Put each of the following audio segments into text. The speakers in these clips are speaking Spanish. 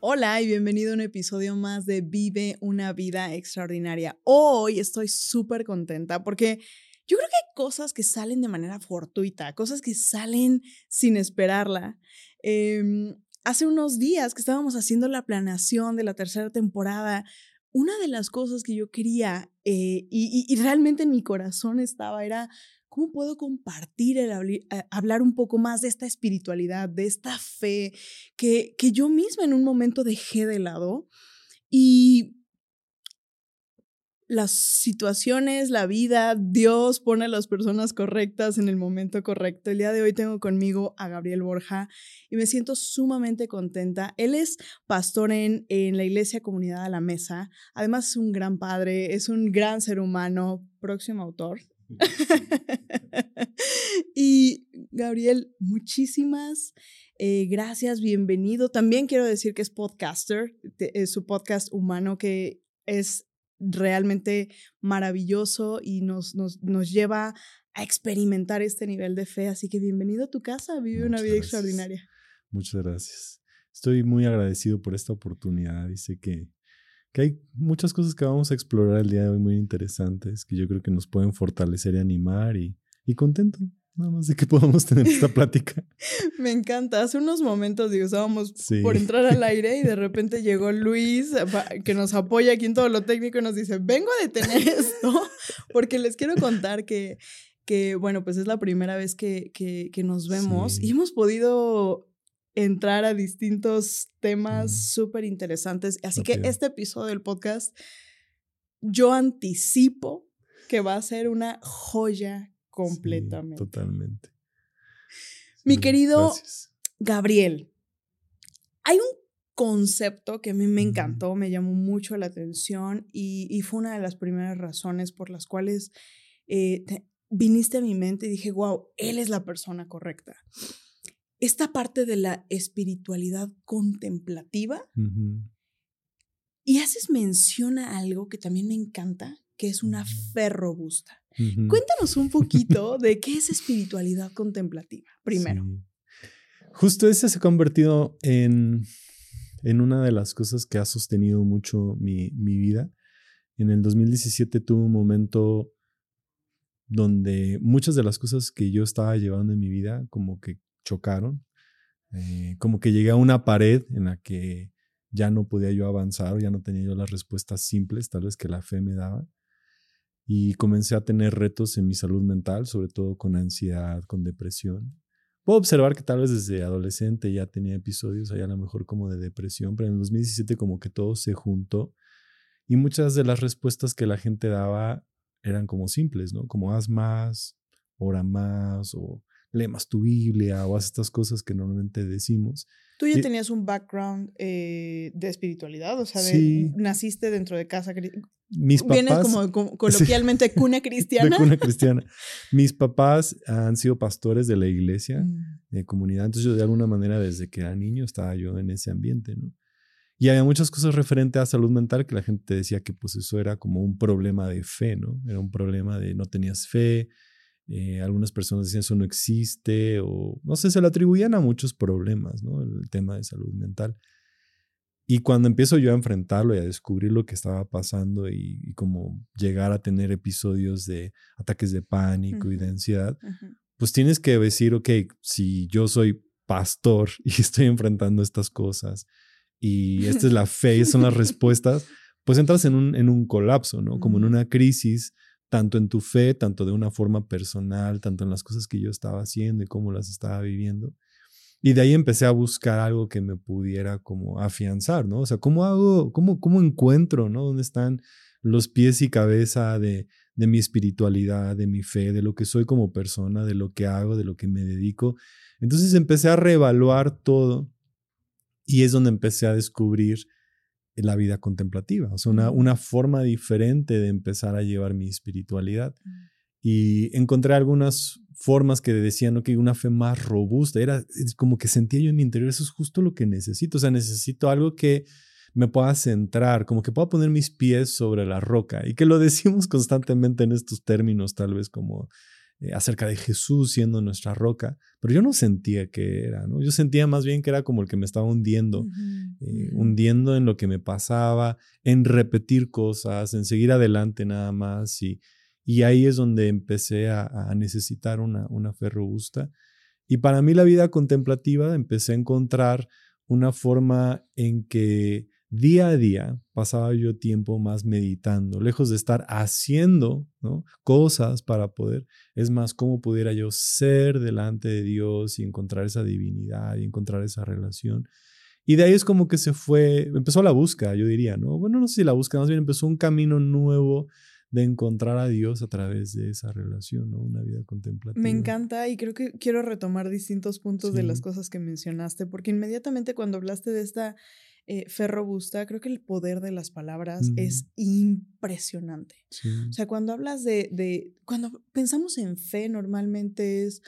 Hola y bienvenido a un episodio más de Vive una vida extraordinaria. Hoy estoy súper contenta porque yo creo que hay cosas que salen de manera fortuita, cosas que salen sin esperarla. Em, hace unos días que estábamos haciendo la planeación de la tercera temporada, una de las cosas que yo quería eh, y, y realmente en mi corazón estaba era ¿Cómo puedo compartir, eh, hablar un poco más de esta espiritualidad, de esta fe que, que yo misma en un momento dejé de lado? Y las situaciones, la vida, Dios pone a las personas correctas en el momento correcto. El día de hoy tengo conmigo a Gabriel Borja y me siento sumamente contenta. Él es pastor en, en la Iglesia Comunidad de la Mesa. Además es un gran padre, es un gran ser humano, próximo autor y Gabriel, muchísimas eh, gracias, bienvenido. También quiero decir que es podcaster, es su podcast humano que es realmente maravilloso y nos, nos, nos lleva a experimentar este nivel de fe. Así que bienvenido a tu casa, vive una vida extraordinaria. Muchas gracias. Estoy muy agradecido por esta oportunidad y sé que que hay muchas cosas que vamos a explorar el día de hoy muy interesantes, que yo creo que nos pueden fortalecer y animar y, y contento. Nada más de que podamos tener esta plática. Me encanta. Hace unos momentos, digo, estábamos por entrar al aire y de repente llegó Luis, que nos apoya aquí en todo lo técnico, y nos dice, vengo a detener esto, porque les quiero contar que, que bueno, pues es la primera vez que, que, que nos vemos y hemos podido entrar a distintos temas súper interesantes. Así que este episodio del podcast, yo anticipo que va a ser una joya completamente. totalmente. Mi querido Gabriel, hay un concepto que a mí me encantó, me llamó mucho la atención y, fue una de las primeras razones por las cuales eh, viniste a mi mente y dije, wow, él es la persona correcta esta parte de la espiritualidad contemplativa. Y haces mención a algo que también me encanta, que es una fe robusta. Cuéntanos un poquito de qué es espiritualidad contemplativa, primero. Justo ese se ha convertido en, en una de las cosas que ha sostenido mucho mi, mi vida. En el 2017 tuve un momento donde muchas de las cosas que yo estaba llevando en mi vida como que chocaron. Eh, como que llegué a una pared en la que ya no podía yo avanzar ya no tenía yo las respuestas simples, tal vez que la fe me daba. Y comencé a tener retos en mi salud mental, sobre todo con ansiedad, con depresión. Puedo observar que tal vez desde adolescente ya tenía episodios ahí a lo mejor como de depresión, pero en el 2017 como que todo se juntó y muchas de las respuestas que la gente daba eran como simples, ¿no? Como haz más, ora más o tu Biblia o haz estas cosas que normalmente decimos. Tú ya tenías un background eh, de espiritualidad, o sea, naciste dentro de casa. Mis papás. Vienes como, coloquialmente cuna cristiana. de cuna cristiana. Mis papás han sido pastores de la iglesia, mm. de comunidad. Entonces, yo de alguna manera, desde que era niño, estaba yo en ese ambiente, ¿no? Y había muchas cosas referentes a salud mental que la gente decía que pues eso era como un problema de fe, ¿no? Era un problema de no tenías fe, eh, algunas personas decían eso no existe o no sé, se le atribuían a muchos problemas, ¿no? El tema de salud mental. Y cuando empiezo yo a enfrentarlo y a descubrir lo que estaba pasando y, como llegar a tener episodios de ataques de pánico y de ansiedad, pues tienes que decir, ok, si yo soy pastor y estoy enfrentando estas cosas y esta es la fe, son las respuestas, pues entras en un, en un colapso, ¿no? Como en una crisis tanto en tu fe, tanto de una forma personal, tanto en las cosas que yo estaba haciendo y cómo las estaba viviendo. Y de ahí empecé a buscar algo que me pudiera como afianzar, ¿no? O sea, ¿cómo hago, cómo, cómo encuentro, ¿no? ¿Dónde están los pies y cabeza de, de mi espiritualidad, de mi fe, de lo que soy como persona, de lo que hago, de lo que me dedico? Entonces empecé a reevaluar todo y es donde empecé a descubrir la vida contemplativa, o sea, una, una forma diferente de empezar a llevar mi espiritualidad. Y encontré algunas formas que decían, que una fe más robusta, era como que sentía yo en mi interior, eso es justo lo que necesito, o sea, necesito algo que me pueda centrar, como que pueda poner mis pies sobre la roca. Y que lo decimos constantemente en estos términos, tal vez como eh, acerca de Jesús siendo nuestra roca, pero yo no sentía que era, ¿no? Yo sentía más bien que era como el que me estaba hundiendo, eh, hundiendo en lo que me pasaba, en repetir cosas, en seguir adelante nada más y, y ahí es donde empecé a, a necesitar una, una fe robusta. Y para mí la vida contemplativa empecé a encontrar una forma en que día a día pasaba yo tiempo más meditando, lejos de estar haciendo cosas para poder, es más, cómo pudiera yo ser delante de Dios y encontrar esa divinidad y encontrar esa relación. Y de ahí es como que se fue, empezó la búsqueda, yo diría, ¿no? Bueno, no sé si la búsqueda, más bien empezó un camino nuevo de encontrar a Dios a través de esa relación, ¿no? Una vida contemplativa. Me encanta y creo que quiero retomar distintos puntos de las cosas que mencionaste, porque inmediatamente cuando hablaste de esta eh, fe robusta, creo que el poder de las palabras es impresionante. O sea, cuando hablas de, de, cuando pensamos en fe, normalmente es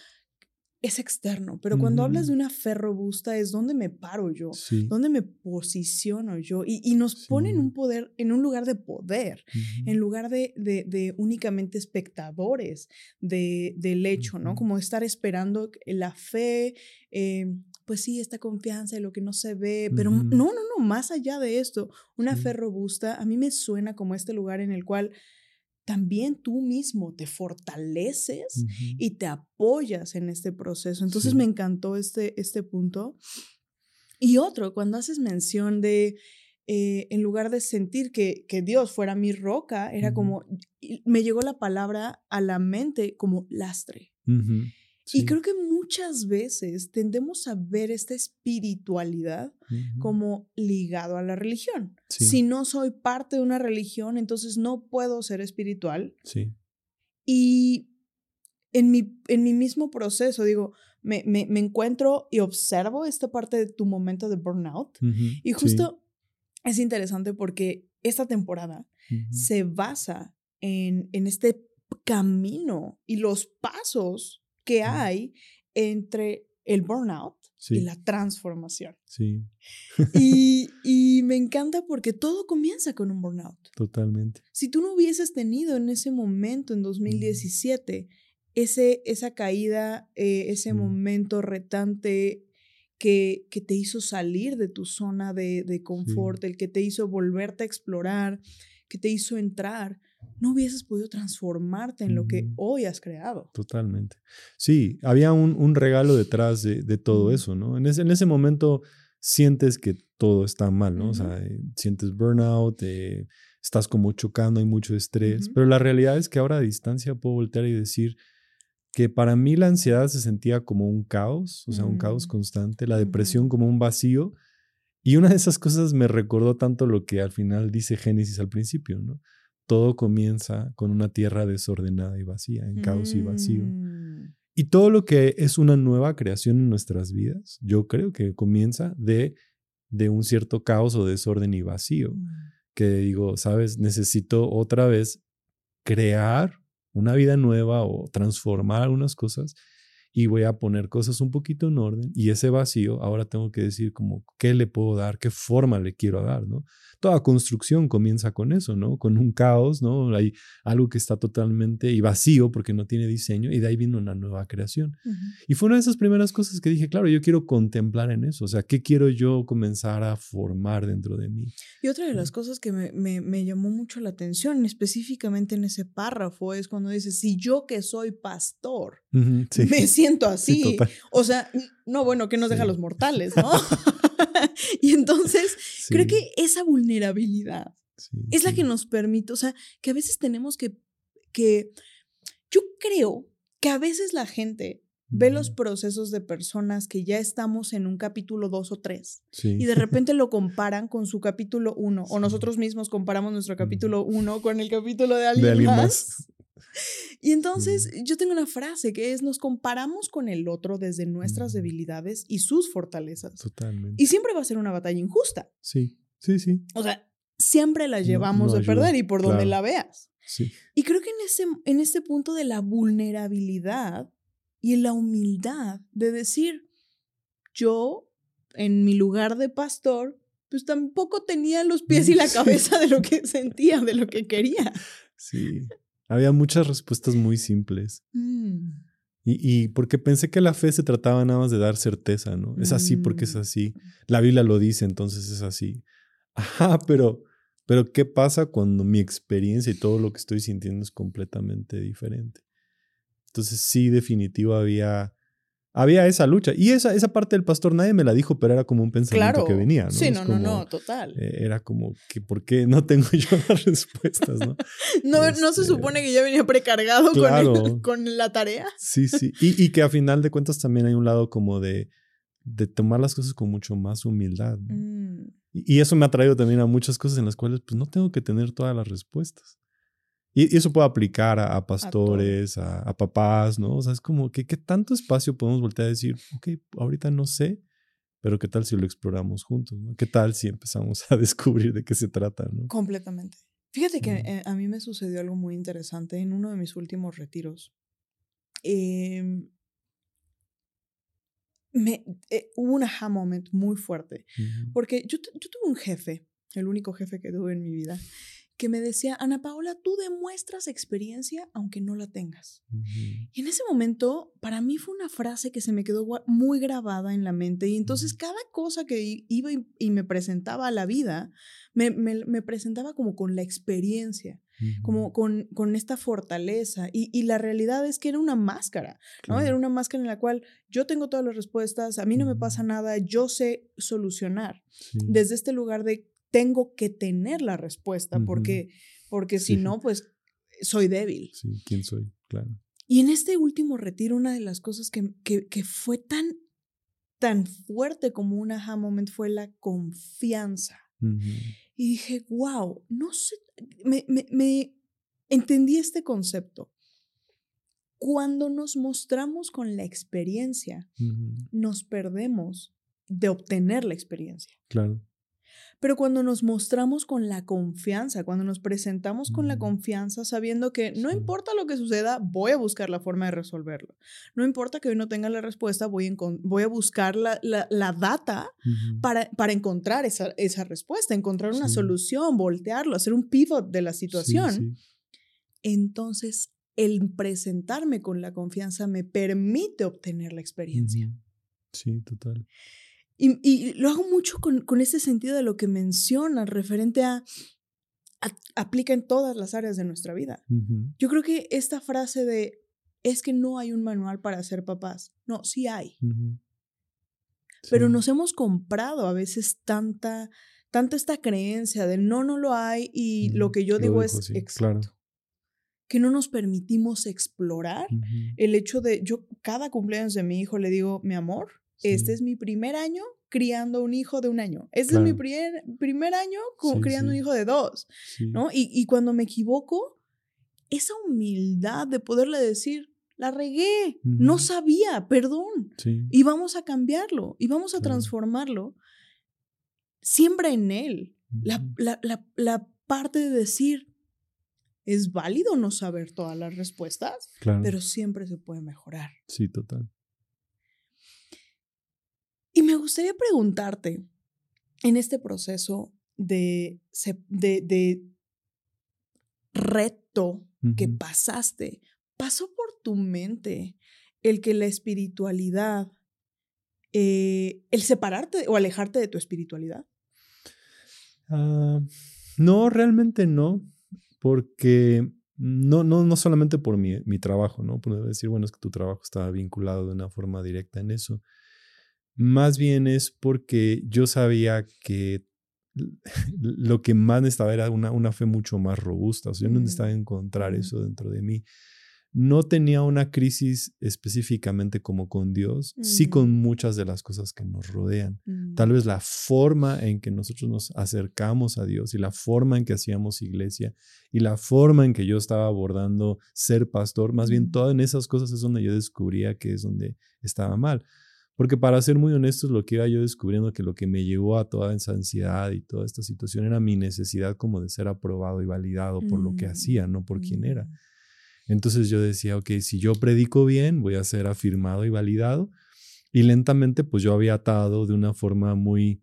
es externo, pero cuando hablas de una fe robusta es donde me paro yo, donde me posiciono yo y, nos pone en un poder, en un lugar de poder, en lugar de, de, únicamente espectadores de, del hecho, ¿no? Como estar esperando la fe, eh, pues sí, esta confianza de lo que no se ve, pero no, no, no, más allá de esto, una fe robusta a mí me suena como este lugar en el cual también tú mismo te fortaleces y te apoyas en este proceso. Entonces me encantó este, este punto. Y otro, cuando haces mención de, eh, en lugar de sentir que, que, Dios fuera mi roca, era como, me llegó la palabra a la mente como lastre. Y creo que muchas veces tendemos a ver esta espiritualidad como ligado a la religión. Si no soy parte de una religión, entonces no puedo ser espiritual. Sí. Y en mi, en mi mismo proceso, digo, me, me, me, encuentro y observo esta parte de tu momento de burnout. Y justo es interesante porque esta temporada se basa en, en este camino y los pasos que hay entre el burnout y la transformación. Sí. y, y, me encanta porque todo comienza con un burnout. Totalmente. Si tú no hubieses tenido en ese momento, en 2017, ese, esa caída, eh, ese momento retante que, que, te hizo salir de tu zona de, de confort, el que te hizo volverte a explorar, que te hizo entrar, no hubieses podido transformarte en lo que hoy has creado. Totalmente. Sí, había un, regalo detrás de, todo eso, ¿no? En ese, en ese momento sientes que todo está mal, ¿no? O sea, eh, sientes burnout, eh, estás como chocando, hay mucho estrés, pero la realidad es que ahora a distancia puedo voltear y decir que para mí la ansiedad se sentía como un caos, o sea, un caos mm. constante, la depresión como un vacío. Y una de esas cosas me recordó tanto lo que al final dice Génesis al principio, ¿no? Todo comienza con una tierra desordenada y vacía, en caos y vacío. Mm. Y todo lo que es una nueva creación en nuestras vidas, yo creo que comienza de, de un cierto caos o desorden y vacío. Mm. Que digo, sabes, necesito otra vez crear una vida nueva o transformar algunas cosas y voy a poner cosas un poquito en orden y ese vacío ahora tengo que decir como qué le puedo dar, qué forma le quiero dar, ¿no? Toda construcción comienza con eso, ¿no? Con un caos, ¿no? Hay algo que está totalmente y vacío porque no tiene diseño y de ahí viene una nueva creación. Y fue una de esas primeras cosas que dije, claro, yo quiero contemplar en eso, o sea, ¿qué quiero yo comenzar a formar dentro de mí? Y otra de las cosas que me, me, llamó mucho la atención, específicamente en ese párrafo, es cuando dice, si yo que soy pastor, me siento así, o sea, no, bueno, ¿qué nos deja los mortales, no? y entonces creo que esa vulnerabilidad es la que nos permite, o sea, que a veces tenemos que, que, yo creo que a veces la gente ve los procesos de personas que ya estamos en un capítulo 2 o 3 y de repente lo comparan con su capítulo 1 o nosotros mismos comparamos nuestro capítulo 1 con el capítulo de alguien, más. Y entonces yo tengo una frase que es, nos comparamos con el otro desde nuestras debilidades y sus fortalezas. Totalmente. Y siempre va a ser una batalla injusta. Sí. Sí, sí. O sea, siempre la llevamos a perder y por donde la veas. Sí. Y creo que en ese, en este punto de la vulnerabilidad y en la humildad de decir, yo en mi lugar de pastor, pues tampoco tenía los pies y la cabeza de lo que sentía, de lo que quería. Sí. Había muchas respuestas muy simples. Mm. Y, y, porque pensé que la fe se trataba nada más de dar certeza, ¿no? Es así porque es Mm. así. La Biblia lo dice, entonces es así. Ajá, pero, pero ¿qué pasa cuando mi experiencia y todo lo que estoy sintiendo es completamente diferente? Entonces sí, definitivo había, había esa lucha. Y esa, esa parte del pastor nadie me la dijo, pero era como un pensamiento Claro. que venía, ¿no? Sí, no, no, como, no, total. eh, Era como que, ¿por qué no tengo yo las respuestas, no? no, no se este, supone que ya venía precargado con, el- con la tarea. Sí, sí. Y, y que a final de cuentas también hay un lado como de, de tomar las cosas con mucho más humildad. ¿no? Mm. Y, y eso me ha traído también a muchas cosas en las cuales pues no tengo que tener todas las respuestas. Y, y eso puede aplicar a, a pastores, a, a papás, ¿no? O sea, es como que qué tanto espacio podemos voltear a decir, ok, ahorita no sé, pero qué tal si lo exploramos juntos, ¿no? ¿Qué tal si empezamos a descubrir de qué se trata, ¿no? Completamente. Fíjate que eh, a mí me sucedió algo muy interesante en uno de mis últimos retiros. Em, me, eh, hubo un aha moment muy fuerte. Porque yo, yo tuve un jefe, el único jefe que tuve en mi vida, que me decía, Ana Paola, tú demuestras experiencia aunque no la tengas. Y en ese momento, para mí fue una frase que se me quedó muy grabada en la mente. Y entonces cada cosa que iba y, y me presentaba a la vida, me, me- me presentaba como con la experiencia, como con, con esta fortaleza. Y, y la realidad es que era una máscara, ¿no? Claro. Era una máscara en la cual yo tengo todas las respuestas, a mí no me pasa nada, yo sé solucionar. Sí. Desde este lugar de tengo que tener la respuesta, porque, porque si Sí. no, pues soy débil. Sí, ¿quién soy? Claro. Y en este último retiro, una de las cosas que, que, que fue tan, tan fuerte como un aha moment fue la confianza. Y dije, wow, no sé, me, me, me entendí este concepto. Cuando nos mostramos con la experiencia, nos perdemos de obtener la experiencia. Claro. Pero cuando nos mostramos con la confianza, cuando nos presentamos con la Ujú. confianza, sabiendo que no importa lo que suceda, voy a buscar la forma de resolverlo. No importa que hoy no tenga la respuesta, voy a, voy a buscar la, la- la data para, para encontrar esa, esa respuesta, encontrar una Sí. solución, voltearlo, hacer un pivot de la situación. sí. Entonces, el presentarme con la confianza me permite obtener la experiencia. Sí, total. Y, y lo hago mucho con, con ese sentido de lo que mencionas, referente a, a- aplica en todas las áreas de nuestra vida. Yo creo que esta frase de es que no hay un manual para ser papás. No, sí hay. Pero Sí. nos hemos comprado a veces tanta, tanta esta creencia de no, no lo hay y lo que yo digo es exacto. claro. Que no nos permitimos explorar el hecho de, yo cada cumpleaños de mi hijo le digo, mi amor, este es mi primer año criando un hijo de un año. Este es mi Claro. primer, primer año Sí, criando un sí. hijo de dos. ¿no? Y, y cuando me equivoco, esa humildad de poderle decir, la regué, no Ujú. sabía, perdón, y vamos a cambiarlo, y vamos a Claro. transformarlo. Siembra en él la, Ujú. la- la- la parte de decir, es válido no saber todas las respuestas, Claro. pero siempre se puede mejorar. Sí, total. Y me gustaría preguntarte, en este proceso de, de, de reto que pasaste, ¿pasó por tu mente el que la espiritualidad, eh, el separarte o alejarte de tu espiritualidad? Ah, no, realmente no, porque no, no, no solamente por mi, mi trabajo, ¿no? Puedo decir, bueno, es que tu trabajo estaba vinculado de una forma directa en eso. Más bien es porque yo sabía que lo que más necesitaba era una, una fe mucho más robusta. O sea, yo no Mm. necesitaba encontrar eso dentro de mí. No tenía una crisis específicamente como con Dios, sí Mm. con muchas de las cosas que nos rodean. Mm, Tal vez la forma en que nosotros nos acercamos a Dios y la forma en que hacíamos iglesia y la forma en que yo estaba abordando ser pastor, más bien todas en esas cosas es donde yo descubría que es donde estaba mal. Porque para ser muy honestos, lo que iba yo descubriendo que lo que me llevó a toda esa ansiedad y toda esta situación era mi necesidad como de ser aprobado y validado por lo que mm, hacía, no por quién era. Mm. Entonces yo decía, ok, si yo predico bien, voy a ser afirmado y validado. Y lentamente, pues yo había atado de una forma muy,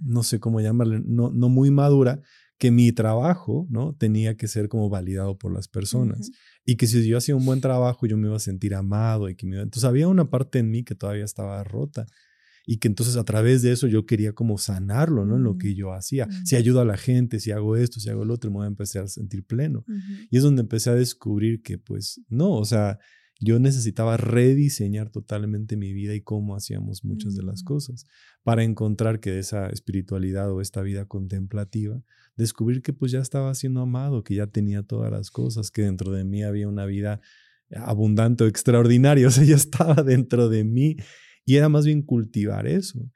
no sé cómo llamarle, no, no muy madura, que mi trabajo, ¿no? Tenía que ser como validado por las personas. Y que si yo hacía un buen trabajo, yo me iba a sentir amado y que me Entonces había una parte en mí que todavía estaba rota. Y que entonces a través de eso yo quería como sanarlo, ¿no? En lo que yo hacía. Si ayudo a la gente, si hago esto, si hago lo otro, me voy a empezar a sentir pleno. Y es donde empecé a descubrir que pues no, o sea, yo necesitaba rediseñar totalmente mi vida y cómo hacíamos muchas de las mm. cosas para encontrar que esa espiritualidad o esta vida contemplativa, descubrir que pues ya estaba siendo amado, que ya tenía todas las cosas, que dentro de mí había una vida abundante o extraordinaria, o sea, ya estaba dentro de mí y era más bien cultivar eso.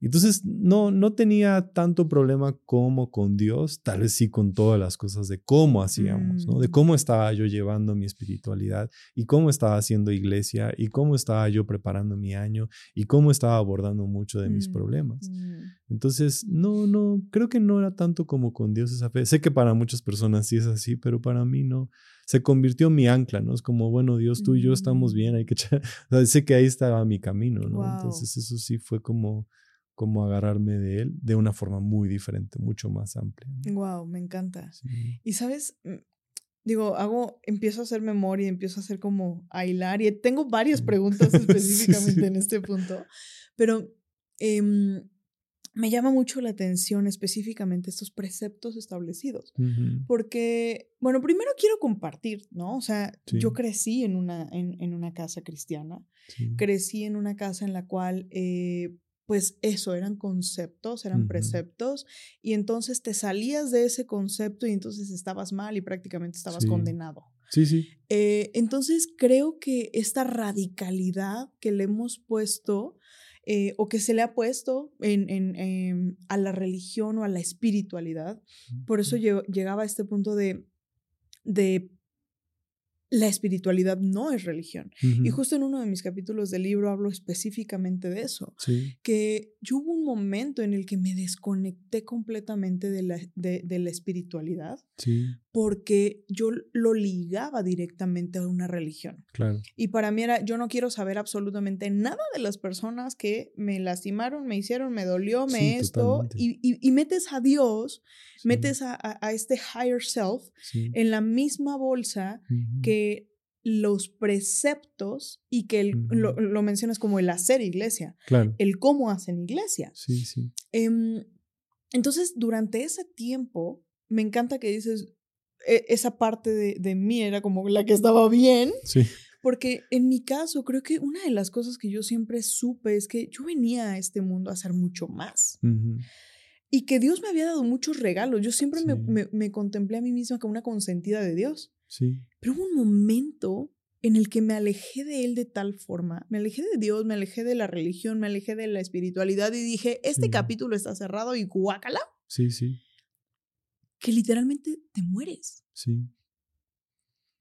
Entonces no, no tenía tanto problema como con Dios, tal vez sí con todas las cosas de cómo hacíamos, ¿no? De mm. cómo estaba yo llevando mi espiritualidad y cómo estaba haciendo iglesia y cómo estaba yo preparando mi año y cómo estaba abordando mucho de mis mm, problemas. Mm. Entonces, no, no, creo que no era tanto como con Dios esa fe. Sé que para muchas personas sí es así, pero para mí no. Se convirtió en mi ancla, ¿no? Es como, bueno, Dios, tú y yo estamos bien, hay que... O sea, sé que ahí estaba mi camino, ¿no? Entonces, eso sí fue como como agarrarme de él de una forma muy diferente, mucho más amplia. Wow, me encanta. Y sabes, mm, digo, hago, empiezo a hacer memoria, empiezo a hacer como a hilar y tengo varias preguntas específicamente en este punto, pero em, me llama mucho la atención específicamente estos preceptos establecidos, porque, bueno, primero quiero compartir, ¿no? O sea, yo crecí en una, en, en una casa cristiana, crecí en una casa en la cual eh, pues eso, eran conceptos, eran preceptos, y entonces te salías de ese concepto y entonces estabas mal y prácticamente estabas condenado. Sí, sí. Eh, entonces creo que esta radicalidad que le hemos puesto eh, o que se le ha puesto en, em, a la religión o a la espiritualidad, por eso llegaba a este punto de, de la espiritualidad no es religión. Y justo en uno de mis capítulos del libro hablo específicamente de eso, que yo hubo un momento en el que me desconecté completamente de la, de, la espiritualidad porque yo lo ligaba directamente a una religión. Claro. Y para mí era, yo no quiero saber absolutamente nada de las personas que me lastimaron, me hicieron, me dolió, me esto, y, y, metes a Dios, metes a, a, este higher self en la misma bolsa que los preceptos y que lo, lo, mencionas como el hacer iglesia, claro. el cómo hacen iglesia. Sí, sí. Em, entonces, durante ese tiempo, me encanta que dices, esa parte de, de, mí era como la que estaba bien. Sí. Porque en mi caso, creo que una de las cosas que yo siempre supe es que yo venía a este mundo a hacer mucho más. Y que Dios me había dado muchos regalos. Yo siempre me, me, me, contemplé a mí misma como una consentida de Dios. Sí. Pero hubo un momento en el que me alejé de Él de tal forma, me alejé de Dios, me alejé de la religión, me alejé de la espiritualidad y dije, este capítulo está cerrado y guácala. Sí, sí que literalmente te mueres. Sí.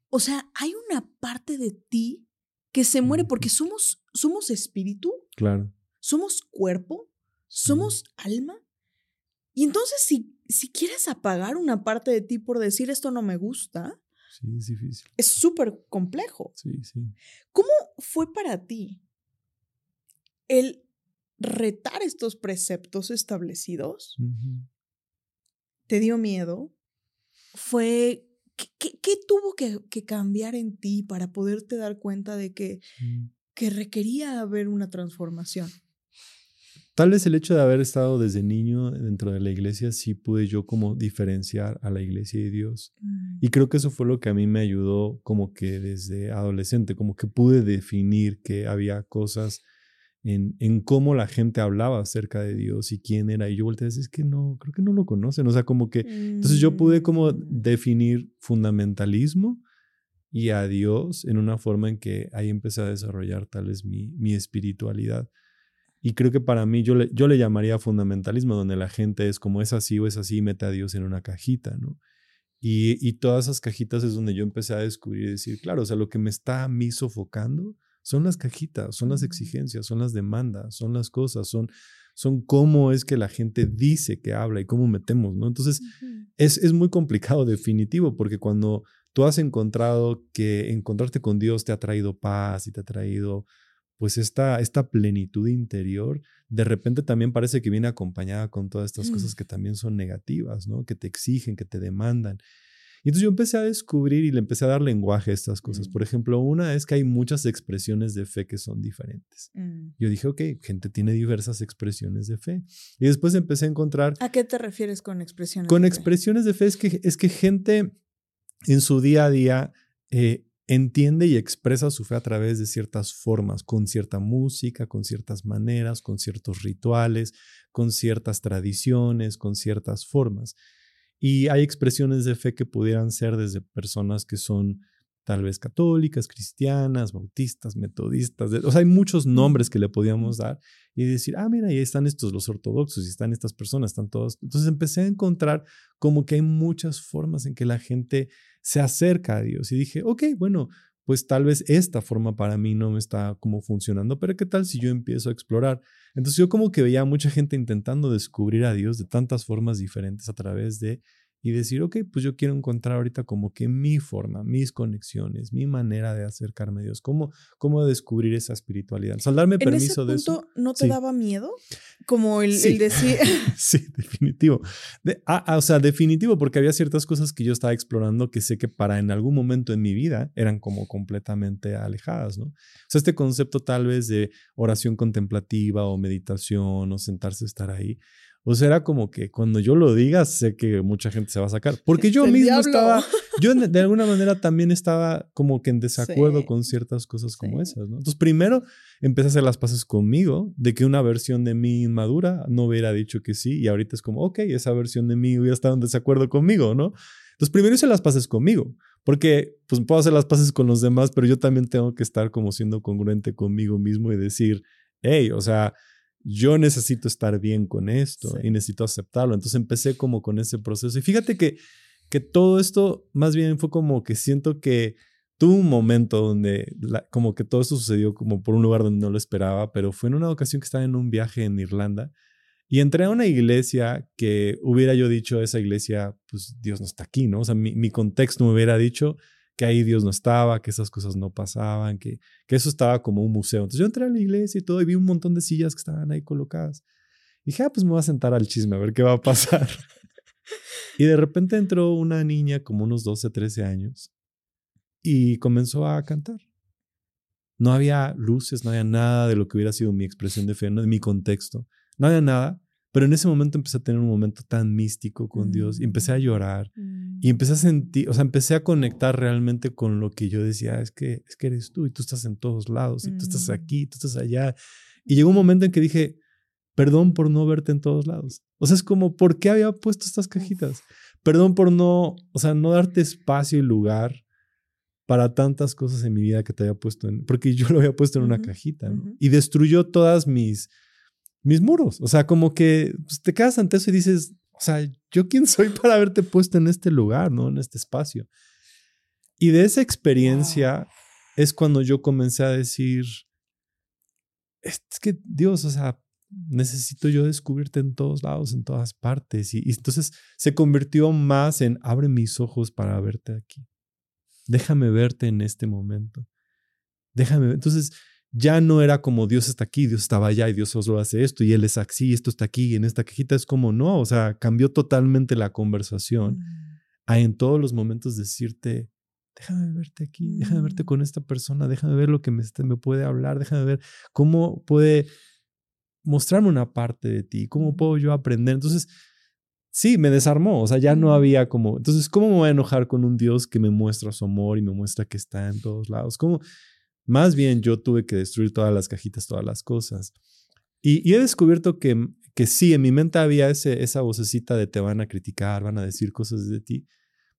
O sea, hay una parte de ti que se muere porque somos, somos espíritu. Claro. Somos cuerpo. Somos alma. Y entonces, si, si quieres apagar una parte de ti por decir esto no me gusta, sí, es difícil. Es súper complejo. Sí, sí. ¿Cómo fue para ti el retar estos preceptos establecidos? Te dio miedo fue, ¿qué, tuvo que, cambiar en ti para poderte dar cuenta de que, mm. que requería haber una transformación? Tal vez el hecho de haber estado desde niño dentro de la iglesia, sí pude yo como diferenciar a la iglesia y Dios. Mm. Y creo que eso fue lo que a mí me ayudó como que desde adolescente, como que pude definir que había cosas en, cómo la gente hablaba acerca de Dios y quién era. Y yo volteé a decir, es que no, creo que no lo conocen. O sea, como que... Entonces yo pude como mm. definir fundamentalismo y a Dios en una forma en que ahí empecé a desarrollar tal vez mi, mi espiritualidad. Y creo que para mí yo le, yo le llamaría fundamentalismo, donde la gente es como es así o es así, mete a Dios en una cajita, ¿no? Y, y todas esas cajitas es donde yo empecé a descubrir y decir, claro, o sea, lo que me está a mí sofocando son las cajitas, son las exigencias, son las demandas, son las cosas, son, son cómo es que la gente dice que habla y cómo metemos, ¿no? Entonces, es, es muy complicado, definitivo, porque cuando tú has encontrado que encontrarte con Dios te ha traído paz y te ha traído pues esta, esta plenitud interior, de repente también parece que viene acompañada con todas estas cosas mm. que también son negativas, ¿no? Que te exigen, que te demandan. Y entonces yo empecé a descubrir y le empecé a dar lenguaje a estas cosas. Por mm. ejemplo, una es que hay muchas expresiones de fe que son diferentes. Mm. Yo dije, ok, gente tiene diversas expresiones de fe. Y después empecé a encontrar... ¿A qué te refieres con expresiones? Con expresiones de fe es que, es que gente en su día a día eh, entiende y expresa su fe a través de ciertas formas, con cierta música, con ciertas maneras, con ciertos rituales, con ciertas tradiciones, con ciertas formas. Y hay expresiones de fe que pudieran ser desde personas que son tal vez católicas, cristianas, bautistas, metodistas, o sea, hay muchos nombres que le podíamos dar y decir, ah, mira, ahí están estos los ortodoxos y están estas personas, están todos. Entonces empecé a encontrar como que hay muchas formas en que la gente se acerca a Dios y dije, ok, bueno, pues tal vez esta forma para mí no me está como funcionando, pero ¿qué tal si yo empiezo a explorar? Entonces yo como que veía a mucha gente intentando descubrir a Dios de tantas formas diferentes a través de y decir, ok, pues yo quiero encontrar ahorita como que mi forma, mis conexiones, mi manera de acercarme a Dios, cómo, cómo descubrir esa espiritualidad. O sea, darme permiso de eso. ¿No te daba miedo? Como el, decir. sí, definitivo. Ah, ah, o sea, definitivo, porque había ciertas cosas que yo estaba explorando que sé que para en algún momento en mi vida eran como completamente alejadas, ¿no? O sea, este concepto tal vez de oración contemplativa o meditación o sentarse a estar ahí. O sea, era como que cuando yo lo diga, sé que mucha gente se va a sacar. Porque yo mismo estaba, yo de alguna manera también estaba como que en desacuerdo con ciertas cosas como esas, ¿no? Entonces, primero empecé a hacer las paces conmigo, de que una versión de mí inmadura no hubiera dicho que sí, y ahorita es como, ok, esa versión de mí hubiera estado en desacuerdo conmigo, ¿no? Entonces, primero hice las paces conmigo, porque pues puedo hacer las paces con los demás, pero yo también tengo que estar como siendo congruente conmigo mismo y decir, hey, o sea, yo necesito estar bien con esto y necesito aceptarlo. Entonces empecé como con ese proceso. Y fíjate que, que todo esto más bien fue como que siento que tuve un momento donde como que todo esto sucedió como por un lugar donde no lo esperaba, pero fue en una ocasión que estaba en un viaje en Irlanda y entré a una iglesia que hubiera yo dicho, esa iglesia, pues Dios no está aquí, ¿no? O sea, mi, mi contexto me hubiera dicho, que ahí Dios no estaba, que esas cosas no pasaban, que, que eso estaba como un museo. Entonces yo entré a la iglesia y todo y vi un montón de sillas que estaban ahí colocadas. Y dije, ah, pues me voy a sentar al chisme a ver qué va a pasar. y de repente entró una niña como unos 12, 13 años y comenzó a cantar. No había luces, no había nada de lo que hubiera sido mi expresión de fe, no, de mi contexto. No había nada. Pero en ese momento empecé a tener un momento tan místico con Dios y empecé a mm, llorar y mm. empecé a sentir, o sea, empecé a conectar realmente con lo que yo decía, es que, es que eres tú y tú estás en todos lados y tú estás mm. aquí, tú estás allá. Y llegó un momento en que dije, perdón por no verte en todos lados. O sea, es como, ¿por qué había puesto estas cajitas? Perdón por no, o sea, no darte espacio y lugar para tantas cosas en mi vida que te había puesto en, porque yo lo había puesto en una cajita, ¿no? Y destruyó todas mis mis muros. O sea, como que pues, te quedas ante eso y dices, o sea, ¿yo quién soy para haberte puesto en este lugar, ¿no? En este espacio. Y de esa experiencia es cuando yo comencé a decir, es que Dios, o sea, necesito yo descubrirte en todos lados, en todas partes. Y, y, entonces se convirtió más en, abre mis ojos para verte aquí. Déjame verte en este momento. Déjame. Entonces, ya no era como Dios está aquí, Dios estaba allá y Dios solo hace esto y Él es así, esto está aquí y en esta cajita es como no, o sea, cambió totalmente la conversación mm. a en todos los momentos decirte, déjame verte aquí, déjame verte mm. con esta persona, déjame ver lo que me, este, me puede hablar, déjame ver cómo puede mostrarme una parte de ti, cómo puedo yo aprender. Entonces, sí, me desarmó, o sea, ya no había como, entonces, ¿cómo me voy a enojar con un Dios que me muestra su amor y me muestra que está en todos lados? ¿Cómo? Más bien yo tuve que destruir todas las cajitas, todas las cosas. Y, he descubierto que, que sí, en mi mente había ese, esa vocecita de te van a criticar, van a decir cosas de ti.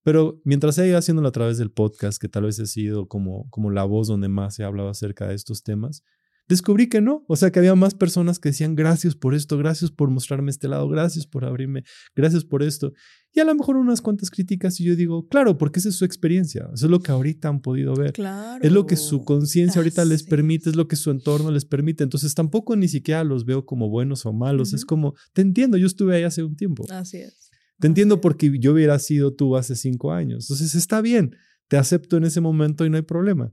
Pero mientras he ido haciéndolo a través del podcast, que tal vez ha sido como, como la voz donde más he hablado acerca de estos temas, descubrí que no, o sea, que había más personas que decían gracias por esto, gracias por mostrarme este lado, gracias por abrirme, gracias por esto. Y a lo mejor unas cuantas críticas y yo digo, claro, porque esa es su experiencia, eso es lo que ahorita han podido ver. Claro. Es lo que su conciencia ahorita les permite, es lo que su entorno les permite. Entonces tampoco ni siquiera los veo como buenos o malos, es como, te entiendo, yo estuve ahí hace un tiempo. Así es. Te entiendo porque yo hubiera sido tú hace cinco años. Entonces está bien, te acepto en ese momento y no hay problema.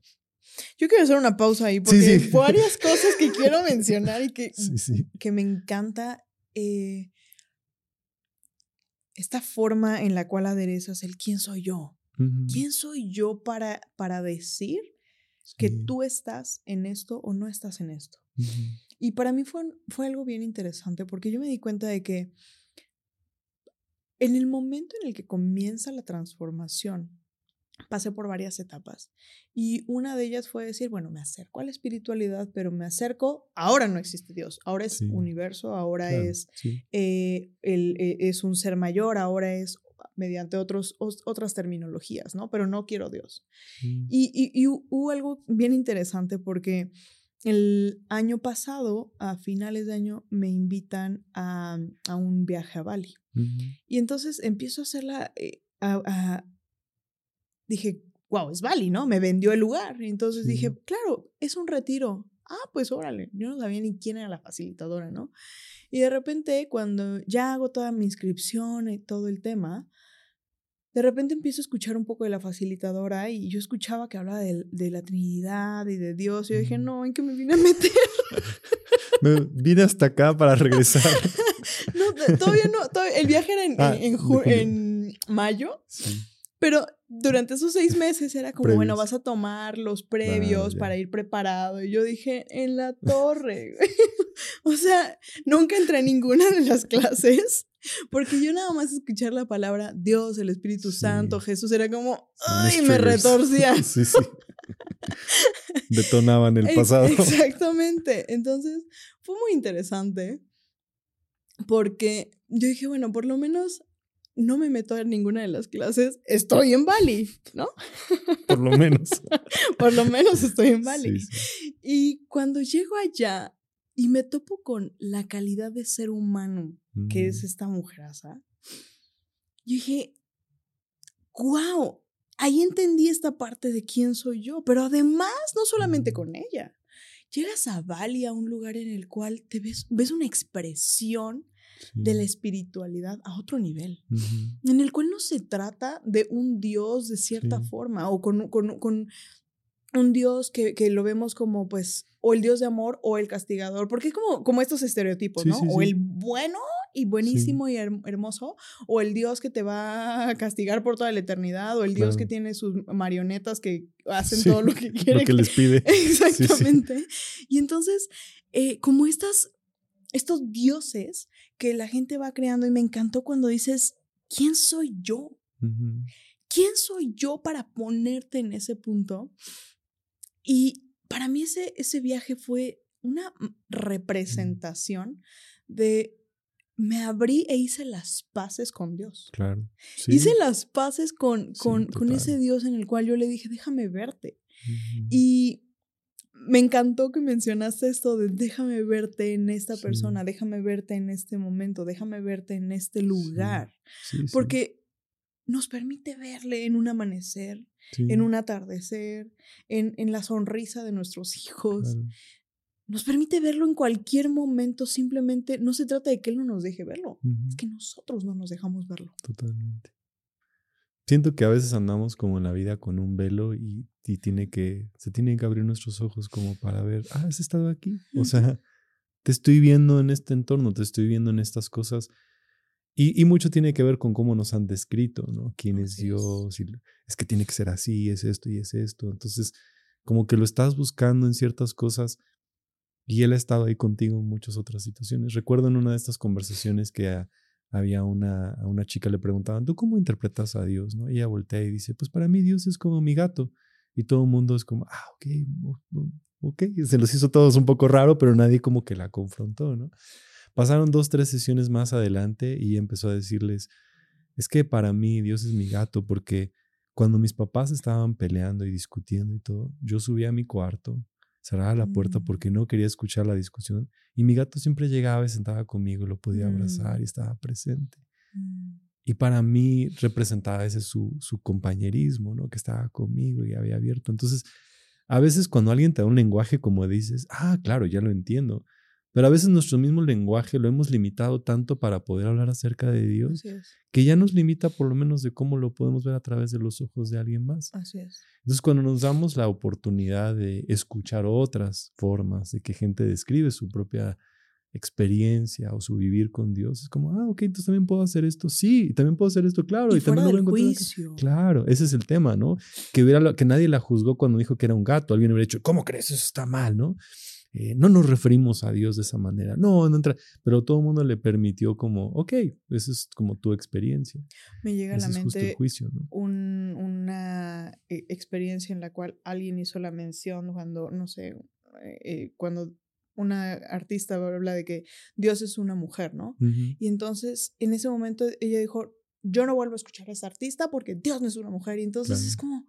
Yo quiero hacer una pausa ahí porque hay varias cosas que quiero mencionar y que, que me encanta eh, esta forma en la cual aderezas el quién soy yo. ¿Quién soy yo para, para decir que tú estás en esto o no estás en esto? Y para mí fue, fue algo bien interesante porque yo me di cuenta de que en el momento en el que comienza la transformación, pasé por varias etapas y una de ellas fue decir, bueno, me acerco a la espiritualidad, pero me acerco, ahora no existe Dios, ahora es universo, ahora es, eh, el, eh, es un ser mayor, ahora es mediante otros, otras terminologías, ¿no? Pero no quiero Dios. Mm. Y, y, hubo algo bien interesante porque el año pasado, a finales de año, me invitan a, a un viaje a Bali. Y entonces empiezo a hacerla, eh, dije, wow, es Bali, ¿no? Me vendió el lugar. Entonces dije, claro, es un retiro. Ah, pues órale, yo no sabía ni quién era la facilitadora, ¿no? Y de repente, cuando ya hago toda mi inscripción y todo el tema, de repente empiezo a escuchar un poco de la facilitadora y yo escuchaba que hablaba de, de la Trinidad y de Dios. Y yo dije, no, ¿en qué me vine a meter? me vine hasta acá para regresar. no, todavía no, el viaje era en, ah, en, mayo. Pero durante esos seis meses era como, bueno, vas a tomar los previos para ir preparado. Y yo dije, en la torre. o sea, nunca entré en ninguna de las clases. Porque yo nada más escuchar la palabra Dios, el Espíritu Santo, Jesús, era como, ¡ay! Me retorcía. sí, sí. Detonaban el pasado. Exactamente. Entonces, fue muy interesante porque yo dije, bueno, por lo menos no me meto en ninguna de las clases, estoy en Bali, ¿no? Por lo menos. por lo menos estoy en Bali. Y cuando llego allá y me topo con la calidad de ser humano que es esta mujeraza, yo dije, wow, ahí entendí esta parte de quién soy yo, pero además, no solamente con ella. Llegas a Bali, a un lugar en el cual te ves, ves una expresión de la espiritualidad a otro nivel, en el cual no se trata de un Dios de cierta forma o con, con, con un Dios que, que, lo vemos como pues o el Dios de amor o el castigador, porque es como, como estos estereotipos, ¿no? o el bueno y buenísimo y hermoso, o el Dios que te va a castigar por toda la eternidad, o el Dios que tiene sus marionetas que hacen todo lo que quiere. Lo que les pide. Exactamente. Y entonces, eh, como estas, estos dioses que la gente va creando, y me encantó cuando dices, ¿quién soy yo? ¿Quién soy yo para ponerte en ese punto? Y para mí ese, ese viaje fue una representación de me abrí e hice las paces con Dios. Claro. Hice las paces con, con, con, ese Dios en el cual yo le dije, déjame verte. Y me encantó que mencionaste esto de déjame verte en esta persona, déjame verte en este momento, déjame verte en este lugar. Porque nos permite verle en un amanecer, en un atardecer, en, en, la sonrisa de nuestros hijos. Nos permite verlo en cualquier momento, simplemente no se trata de que Él no nos deje verlo, es que nosotros no nos dejamos verlo. Totalmente. Siento que a veces andamos como en la vida con un velo y, y tiene que, se tienen que abrir nuestros ojos como para ver, ah, has estado aquí. O sea, te estoy viendo en este entorno, te estoy viendo en estas cosas y, mucho tiene que ver con cómo nos han descrito, ¿no? ¿Quién es Dios? es que tiene que ser así, es esto y es esto. Entonces, como que lo estás buscando en ciertas cosas y Él ha estado ahí contigo en muchas otras situaciones. Recuerdo en una de estas conversaciones que había una, a una chica le preguntaban, ¿tú cómo interpretas a Dios? ¿no? Y ella voltea y dice, pues para mí Dios es como mi gato. Y todo el mundo es como, ah, ok, ok. Se los hizo todos un poco raro, pero nadie como que la confrontó, ¿no? Pasaron dos, tres sesiones más adelante y empezó a decirles, es que para mí Dios es mi gato porque cuando mis papás estaban peleando y discutiendo y todo, yo subía a mi cuarto cerraba la puerta Mm. porque no quería escuchar la discusión. Y mi gato siempre llegaba y sentaba conmigo, lo podía abrazar Mm. y estaba presente. Mm. Y para mí representaba ese su, su compañerismo, ¿no? Que estaba conmigo y había abierto. Entonces, a veces cuando alguien te da un lenguaje como dices, ah, claro, ya lo entiendo. Pero a veces nuestro mismo lenguaje lo hemos limitado tanto para poder hablar acerca de Dios es, que ya nos limita por lo menos de cómo lo podemos ver a través de los ojos de alguien más. así es. Entonces, cuando nos damos la oportunidad de escuchar otras formas de que gente describe su propia experiencia o su vivir con Dios, es como, ah, ok, entonces también puedo hacer esto. Sí, también puedo hacer esto, claro. Y, también lo voy a juicio. Claro, ese es el tema, ¿no? Que, hubiera, que nadie la juzgó cuando dijo que era un gato. Alguien hubiera dicho, ¿cómo crees? Eso está mal, ¿no? Eh, no nos referimos a Dios de esa manera. No, no entra. Pero todo el mundo le permitió como, ok, eso es como tu experiencia. Me llega a la mente juicio, ¿no? un- una eh, experiencia en la cual alguien hizo la mención cuando, no sé, eh, cuando una artista habla de que Dios es una mujer, ¿no? Y entonces, en ese momento, ella dijo, yo no vuelvo a escuchar a esa artista porque Dios no es una mujer. Y entonces es como,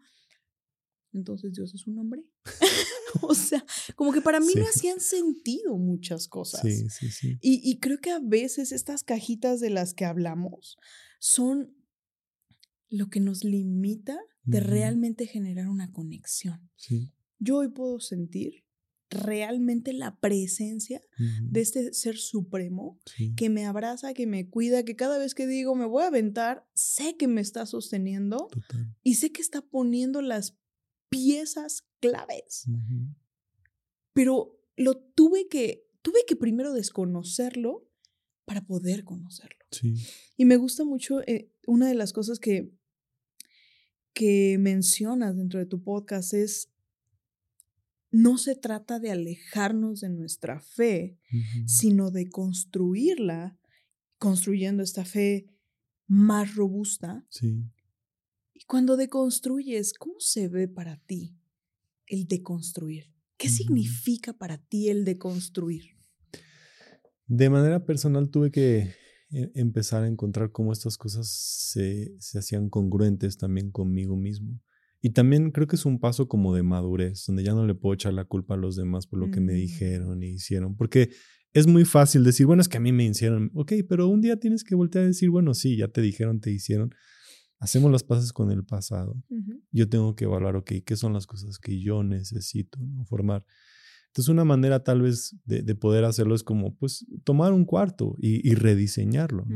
entonces Dios es un hombre. o sea, como que para mí Sí. hacían sentido muchas cosas. Sí, sí, sí. Y, y creo que a veces estas cajitas de las que hablamos son lo que nos limita de realmente generar una conexión. Sí. Yo hoy puedo sentir realmente la presencia de este ser supremo Sí. que me abraza, que me cuida, que cada vez que digo me voy a aventar, sé que me está sosteniendo Total. y sé que está poniendo las piezas claves. Pero lo tuve que, tuve que primero desconocerlo para poder conocerlo. Sí. Y me gusta mucho eh, una de las cosas que, que mencionas dentro de tu podcast es, no se trata de alejarnos de nuestra fe, sino de construirla, construyendo esta fe más robusta. Sí. Y cuando deconstruyes, ¿cómo se ve para ti el deconstruir? ¿Qué significa para ti el deconstruir? De manera personal tuve que eh, empezar a encontrar cómo estas cosas se, se hacían congruentes también conmigo mismo. Y también creo que es un paso como de madurez, donde ya no le puedo echar la culpa a los demás por lo que me Mm. dijeron y hicieron. Porque es muy fácil decir, bueno, es que a mí me hicieron, ok, pero un día tienes que voltear a decir, bueno, sí, ya te dijeron, te hicieron. Hacemos las paces con el pasado. Yo tengo que evaluar, ok, ¿qué son las cosas que yo necesito ¿no? formar? Entonces, una manera tal vez de, de poder hacerlo es como, pues, tomar un cuarto y, y rediseñarlo.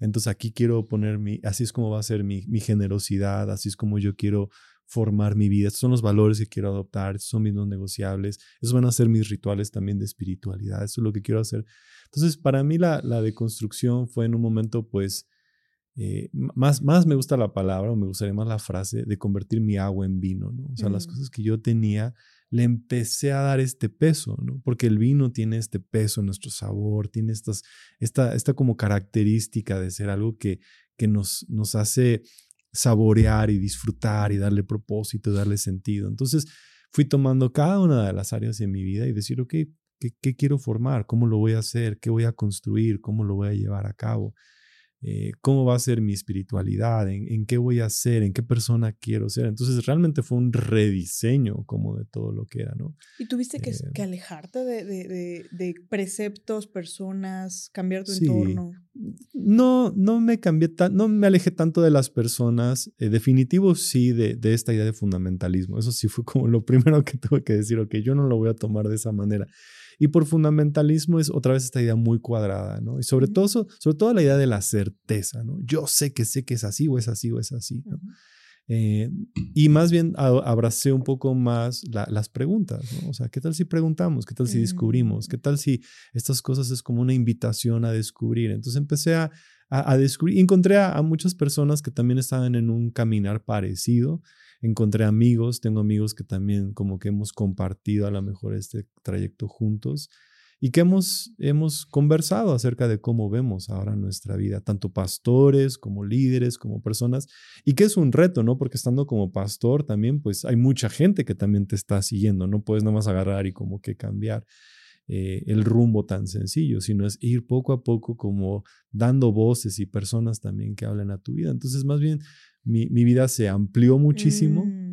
Entonces, aquí quiero poner mi, así es como va a ser mi, mi generosidad, así es como yo quiero formar mi vida. Estos son los valores que quiero adoptar, estos son mis no negociables, esos van a ser mis rituales también de espiritualidad, eso es lo que quiero hacer. Entonces, para mí la, la deconstrucción fue en un momento, pues, eh, más, más me gusta la palabra o me gustaría más la frase de convertir mi agua en vino, ¿no? O sea, las Mm. cosas que yo tenía, le empecé a dar este peso, ¿no? Porque el vino tiene este peso, nuestro sabor, tiene estas, esta, esta como característica de ser algo que, que nos, nos hace saborear y disfrutar y darle propósito, darle sentido. Entonces fui tomando cada una de las áreas de mi vida y decir, ok, ¿qué, qué quiero formar? ¿Cómo lo voy a hacer? ¿Qué voy a construir? ¿Cómo lo voy a llevar a cabo? Eh, ¿Cómo va a ser mi espiritualidad? ¿En, ¿En qué voy a ser? ¿En qué persona quiero ser? Entonces realmente fue un rediseño como de todo lo que era, ¿no? ¿Y tuviste que, Eh, que alejarte de, de- de- de preceptos, personas, cambiar tu Sí. entorno? No, no me cambié tan, no me alejé tanto de las personas. Eh, definitivo sí de, de esta idea de fundamentalismo. Eso sí fue como lo primero que tuve que decir, ok, yo no lo voy a tomar de esa manera. Y por fundamentalismo es otra vez esta idea muy cuadrada, ¿no? Y sobre todo, so- sobre todo la idea de la certeza, ¿no? Yo sé que sé que es así o es así o es así. Eh, y más bien a- abracé un poco más la- las preguntas, ¿no? O sea, ¿qué tal si preguntamos? ¿Qué tal si descubrimos? ¿Qué Mm. tal si estas cosas es como una invitación a descubrir? Entonces empecé a, a- a descubrir y encontré a, a muchas personas que también estaban en un caminar parecido. Encontré amigos, tengo amigos que también como que hemos compartido a lo mejor este trayecto juntos y que hemos, hemos conversado acerca de cómo vemos ahora nuestra vida, tanto pastores como líderes, como personas, y que es un reto, ¿no? Porque estando como pastor también, pues hay mucha gente que también te está siguiendo, no puedes nada más agarrar y como que cambiar eh, el rumbo tan sencillo, sino es ir poco a poco como dando voces y personas también que hablen a tu vida. Entonces, más bien, mi, mi vida se amplió muchísimo Mm,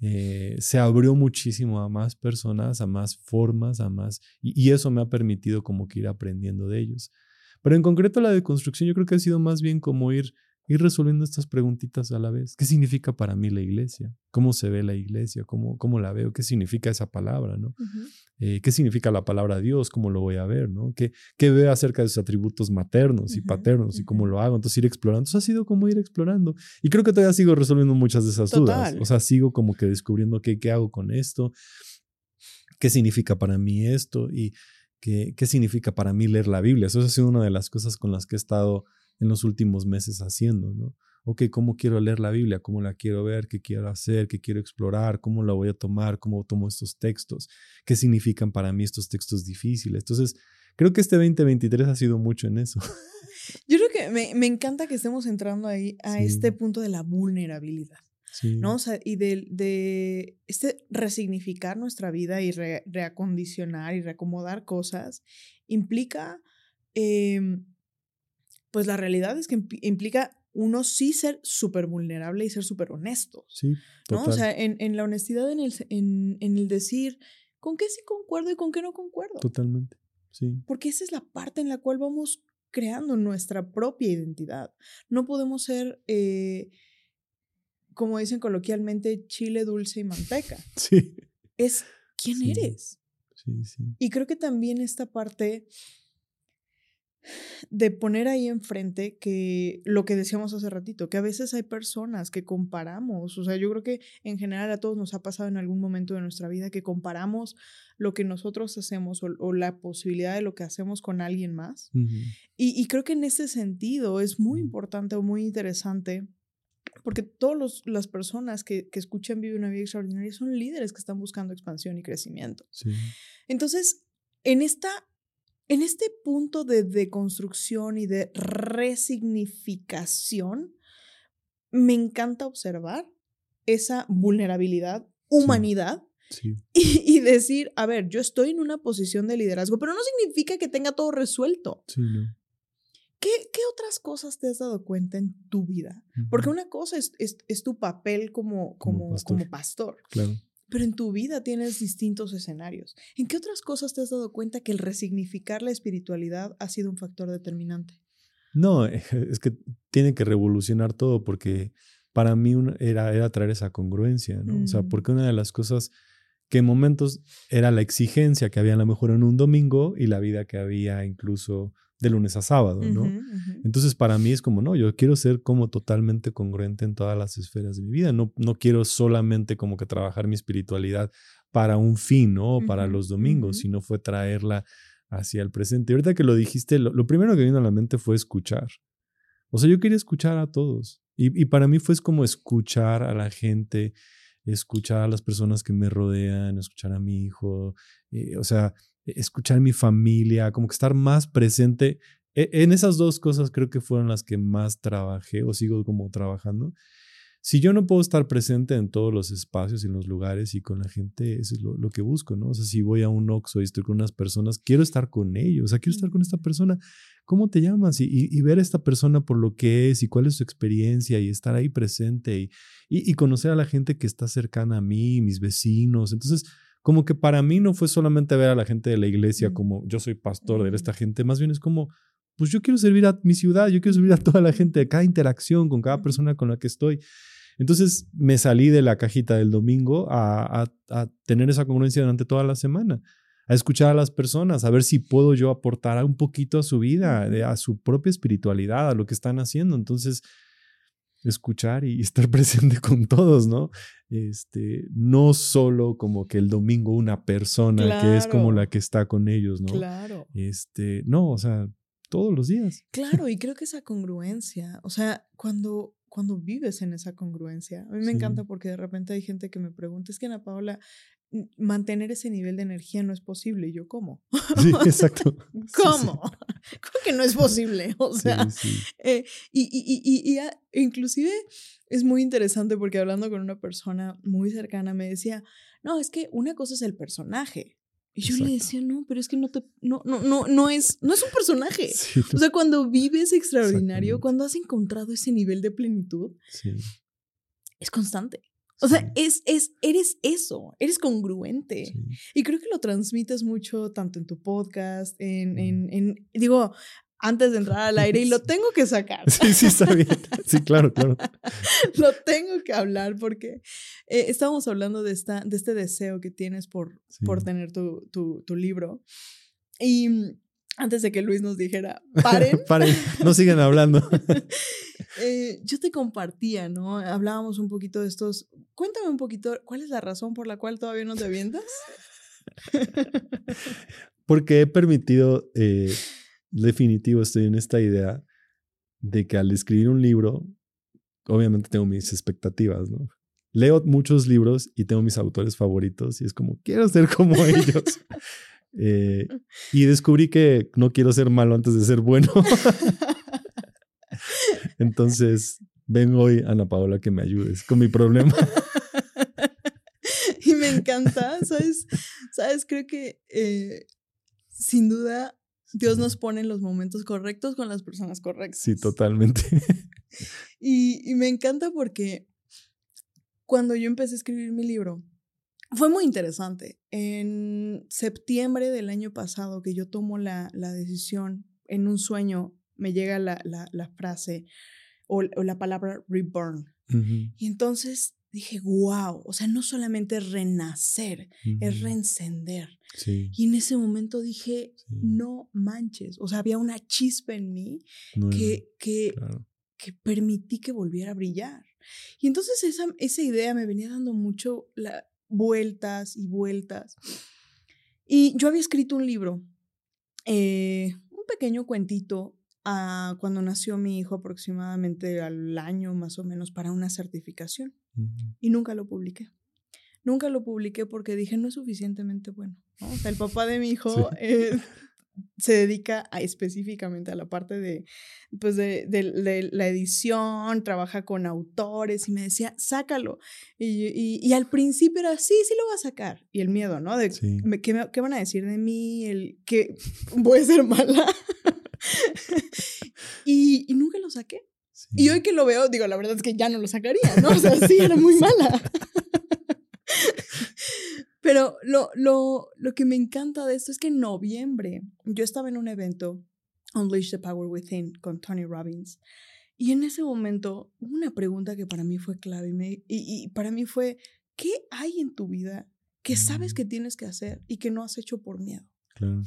eh, se abrió muchísimo a más personas, a más formas, a más, y, y, eso me ha permitido como que ir aprendiendo de ellos. Pero en concreto la deconstrucción yo creo que ha sido más bien como ir ir resolviendo estas preguntitas a la vez. ¿Qué significa para mí la iglesia? ¿Cómo se ve la iglesia? ¿Cómo, cómo la veo? ¿Qué significa esa palabra? ¿no? Eh, ¿Qué significa la palabra Dios? ¿Cómo lo voy a ver? ¿no? ¿Qué, qué veo acerca de sus atributos maternos y paternos y cómo lo hago? Entonces ir explorando. Entonces ha sido como ir explorando. Y creo que todavía sigo resolviendo muchas de esas dudas. O sea, sigo como que descubriendo qué, qué hago con esto, qué significa para mí esto y qué, qué significa para mí leer la Biblia. Eso ha sido una de las cosas con las que he estado en los últimos meses haciendo, ¿no? Ok, ¿cómo quiero leer la Biblia? ¿Cómo la quiero ver? ¿Qué quiero hacer? ¿Qué quiero explorar? ¿Cómo la voy a tomar? ¿Cómo tomo estos textos? ¿Qué significan para mí estos textos difíciles? Entonces, creo que este 2023 ha sido mucho en eso. Yo creo que me, me encanta que estemos entrando ahí a este punto de la vulnerabilidad. Sí. ¿no? O sea, y de, de, este resignificar nuestra vida y reacondicionar y reacomodar cosas implica eh, pues la realidad es que implica uno sí ser súper vulnerable y ser súper honesto. Sí. ¿no? O sea, en, en, la honestidad, en el, en, en el decir con qué sí concuerdo y con qué no concuerdo. Totalmente. Sí. Porque esa es la parte en la cual vamos creando nuestra propia identidad. No podemos ser, eh, como dicen coloquialmente, chile dulce y manteca. Sí. Es quién eres. Sí, sí. Y creo que también esta parte de poner ahí enfrente que lo que decíamos hace ratito, que a veces hay personas que comparamos, o sea, yo creo que en general a todos nos ha pasado en algún momento de nuestra vida que comparamos lo que nosotros hacemos o, la posibilidad de lo que hacemos con alguien más. y, creo que en ese sentido es muy importante o muy interesante porque todas las personas que, que, escuchan Vive una vida extraordinaria son líderes que están buscando expansión y crecimiento. Entonces, en esta en este punto de deconstrucción y de resignificación, me encanta observar esa vulnerabilidad, humanidad, Y, decir, a ver, yo estoy en una posición de liderazgo, pero no significa que tenga todo resuelto. ¿Qué, otras cosas te has dado cuenta en tu vida? Porque una cosa es, es, tu papel como, como, como pastor. Claro. Pero en tu vida tienes distintos escenarios. ¿En qué otras cosas te has dado cuenta que el resignificar la espiritualidad ha sido un factor determinante? No, es que tiene que revolucionar todo porque para mí era, era traer esa congruencia, ¿no? O sea, mm. porque una de las cosas que en momentos era la exigencia que había a lo mejor en un domingo y la vida que había incluso de lunes a sábado, ¿no? Entonces para mí es como, no, yo quiero ser como totalmente congruente en todas las esferas de mi vida, no, no quiero solamente como que trabajar mi espiritualidad para un fin, ¿no? Para los domingos, sino fue traerla hacia el presente. Y ahorita que lo dijiste, lo, primero que vino a la mente fue escuchar. O sea, yo quería escuchar a todos. Y, para mí fue como escuchar a la gente, escuchar a las personas que me rodean, escuchar a mi hijo, eh, o sea, escuchar mi familia, como que estar más presente. E, en esas dos cosas creo que fueron las que más trabajé o sigo como trabajando. Si yo no puedo estar presente en todos los espacios y en los lugares y con la gente, eso es lo, que busco, ¿no? O sea, si voy a un Oxxo y estoy con unas personas, quiero estar con ellos, o sea, quiero estar con esta persona. ¿Cómo te llamas? Y, ver a esta persona por lo que es y cuál es su experiencia y estar ahí presente y, y conocer a la gente que está cercana a mí, mis vecinos. Entonces, como que para mí no fue solamente ver a la gente de la iglesia como yo soy pastor de esta gente, más bien es como, pues yo quiero servir a mi ciudad, yo quiero servir a toda la gente, a cada interacción con cada persona con la que estoy. Entonces me salí de la cajita del domingo a, a, tener esa congruencia durante toda la semana, a escuchar a las personas, a ver si puedo yo aportar un poquito a su vida, a su propia espiritualidad, a lo que están haciendo. Entonces, escuchar y estar presente con todos, ¿no? Este, no solo como que el domingo una persona que es como la que está con ellos, ¿no? Claro. Este, no, o sea, todos los días. Claro, y creo que esa congruencia, o sea, cuando cuando vives en esa congruencia. A mí me encanta porque de repente hay gente que me pregunta, es que Ana Paola, mantener ese nivel de energía no es posible. Y yo, ¿cómo? Sí, exacto. ¿Cómo? ¿Cómo que no es posible? O sea, eh, y, y, y, y, inclusive es muy interesante porque hablando con una persona muy cercana me decía, no, es que una cosa es el personaje. Y yo le decía, no, pero es que no te, no, no, no, no es, no es un personaje. o sea, cuando vives extraordinario, cuando has encontrado ese nivel de plenitud, es constante. O sea, es, es, eres eso, eres congruente. Y creo que lo transmites mucho tanto en tu podcast, en, en, en, digo, antes de entrar al aire y lo tengo que sacar. Sí, sí, está bien. Sí, claro, claro. lo tengo que hablar porque eh, estábamos hablando de, esta, de este deseo que tienes por, por tener tu, tu, tu libro. Y antes de que Luis nos dijera, paren. paren, no sigan hablando. Eh, yo te compartía, ¿no? Hablábamos un poquito de estos. Cuéntame un poquito, ¿cuál es la razón por la cual todavía no te avientas? Porque he permitido, eh, definitivo, estoy en esta idea de que al escribir un libro, obviamente tengo mis expectativas, ¿no? Leo muchos libros y tengo mis autores favoritos y es como, quiero ser como ellos. Eh, y descubrí que no quiero ser malo antes de ser bueno. Entonces, vengo hoy, Ana Paola, que me ayudes con mi problema. y me encanta, ¿sabes? ¿Sabes? Creo que eh, sin duda Dios nos pone en los momentos correctos con las personas correctas. Sí, totalmente. y, y me encanta porque cuando yo empecé a escribir mi libro, fue muy interesante. En septiembre del año pasado que yo tomo la, la decisión, en un sueño me llega la, la, la frase o, la palabra reborn. Y entonces dije, wow, o sea, no solamente renacer, es reencender. Y en ese momento dije, no manches, o sea, había una chispa en mí que, que, que permití que volviera a brillar. Y entonces esa, esa idea me venía dando mucho la, vueltas y vueltas. Y yo había escrito un libro, eh, un pequeño cuentito a cuando nació mi hijo aproximadamente al año más o menos para una certificación. Y nunca lo publiqué. Nunca lo publiqué porque dije no es suficientemente bueno. O sea, el papá de mi hijo eh, se dedica específicamente a la parte de, pues de, de, la edición, trabaja con autores y me decía, sácalo. Y, y, al principio era, sí, sí lo va a sacar. Y el miedo, ¿no? De, ¿qué, ¿qué, van a decir de mí? El que voy a ser mala. y, y, nunca lo saqué. Y hoy que lo veo, digo, la verdad es que ya no lo sacaría, ¿no? O sea, sí, era muy mala. Pero lo, lo, lo que me encanta de esto es que en noviembre yo estaba en un evento, Unleash the Power Within, con Tony Robbins. Y en ese momento, una pregunta que para mí fue clave y, y, para mí fue, ¿qué hay en tu vida que sabes que tienes que hacer y que no has hecho por miedo? Claro.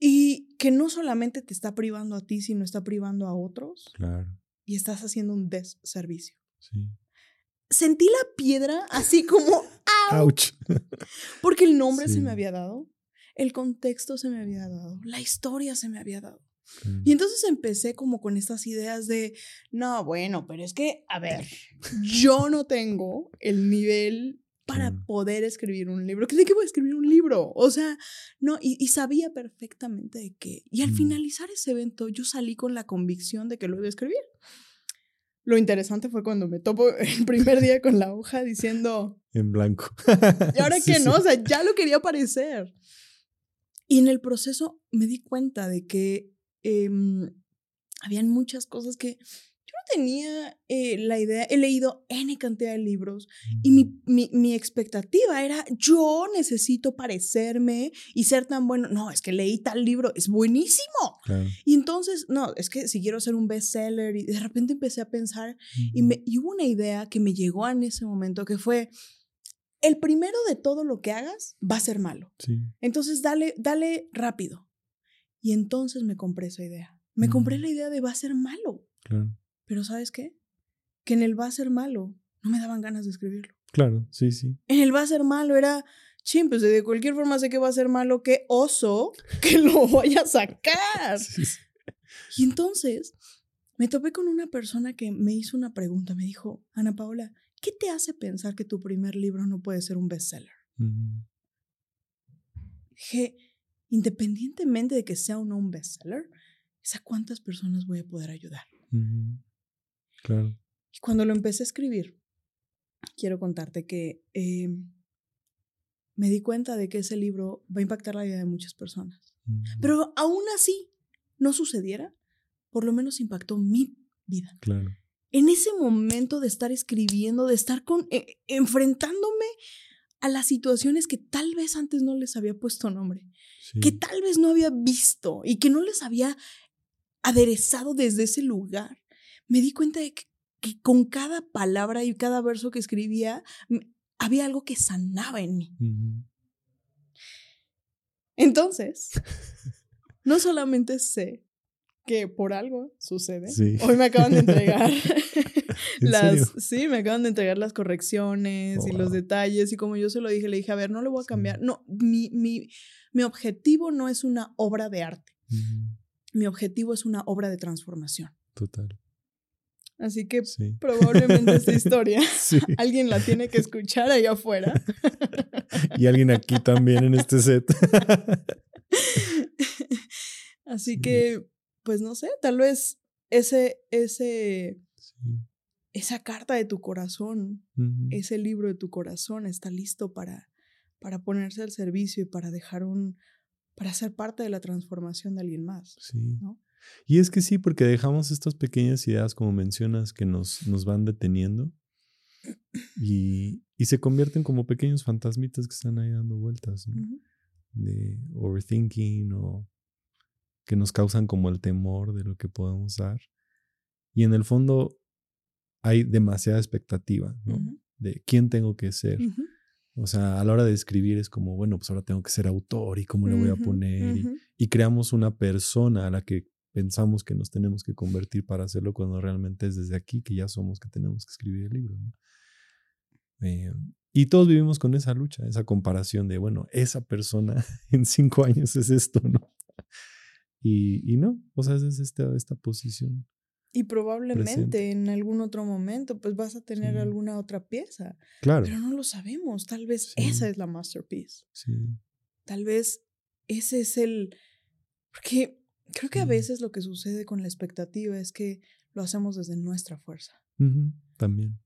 Y que no solamente te está privando a ti, sino está privando a otros. Claro. Y estás haciendo un deservicio. Sí. Sentí la piedra así como ¡Auch! Porque el nombre se me había dado, el contexto se me había dado, la historia se me había dado. Y entonces empecé como con estas ideas de, no, bueno, pero es que, a ver, yo no tengo el nivel para poder escribir un libro. ¿De qué voy a escribir un libro? O sea, no, y, sabía perfectamente de qué. Y al mm. finalizar ese evento, yo salí con la convicción de que lo iba a escribir. Lo interesante fue cuando me topo el primer día con la hoja diciendo... En blanco. ¿Y ahora que no? O sea, ya lo quería aparecer. Y en el proceso me di cuenta de que em, habían muchas cosas que tenía eh, la idea, he leído N cantidad de libros y mi, mi, mi, expectativa era, yo necesito parecerme y ser tan bueno. No, es que leí tal libro, es buenísimo. Y entonces, no, es que si quiero ser un bestseller y de repente empecé a pensar y, me, y hubo una idea que me llegó en ese momento que fue, el primero de todo lo que hagas va a ser malo. Entonces, dale, dale rápido. Y entonces me compré esa idea. Me compré la idea de va a ser malo. Claro. Pero ¿sabes qué? Que en el va a ser malo no me daban ganas de escribirlo. Claro, sí, sí. En el va a ser malo era, chim, pues de cualquier forma sé que va a ser malo, qué oso que lo voy a sacar. Y entonces me topé con una persona que me hizo una pregunta, me dijo, Ana Paola, ¿qué te hace pensar que tu primer libro no puede ser un bestseller? Dije, independientemente de que sea o no un bestseller, ¿es a cuántas personas voy a poder ayudar? Claro. Y cuando lo empecé a escribir, quiero contarte que em, me di cuenta de que ese libro va a impactar la vida de muchas personas. Pero aún así no sucediera, por lo menos impactó mi vida. Claro. En ese momento de estar escribiendo, de estar con, eh, enfrentándome a las situaciones que tal vez antes no les había puesto nombre, que tal vez no había visto y que no les había aderezado desde ese lugar, me di cuenta de que, con cada palabra y cada verso que escribía había algo que sanaba en mí. Entonces, no solamente sé que por algo sucede. Hoy me acaban de entregar las, sí, me acaban de entregar las correcciones y los detalles y como yo se lo dije, le dije, a ver, no le voy a cambiar. No, mi, mi, mi, objetivo no es una obra de arte. Mi objetivo es una obra de transformación. Total. Así que probablemente esta historia alguien la tiene que escuchar allá afuera. y alguien aquí también en este set. Así que, pues no sé, tal vez ese, ese, esa carta de tu corazón, ese libro de tu corazón está listo para, para ponerse al servicio y para dejar un, para ser parte de la transformación de alguien más. Sí. ¿no? Y es que sí, porque dejamos estas pequeñas ideas, como mencionas, que nos, nos van deteniendo y, y, se convierten como pequeños fantasmitas que están ahí dando vueltas, de overthinking o que nos causan como el temor de lo que podemos dar. Y en el fondo hay demasiada expectativa, ¿no? De quién tengo que ser. O sea, a la hora de escribir es como, bueno, pues ahora tengo que ser autor y cómo le voy a poner. y, creamos una persona a la que pensamos que nos tenemos que convertir para hacerlo cuando realmente es desde aquí que ya somos que tenemos que escribir el libro. Eh, y todos vivimos con esa lucha, esa comparación de, bueno, esa persona en cinco años es esto, ¿no? Y, y no, o sea, es esta, esta posición. Y probablemente en algún otro momento, pues vas a tener alguna otra pieza. Claro. Pero no lo sabemos. Tal vez esa es la masterpiece. Sí. Tal vez ese es el. Porque Creo que a veces lo que sucede con la expectativa es que lo hacemos desde nuestra fuerza. También.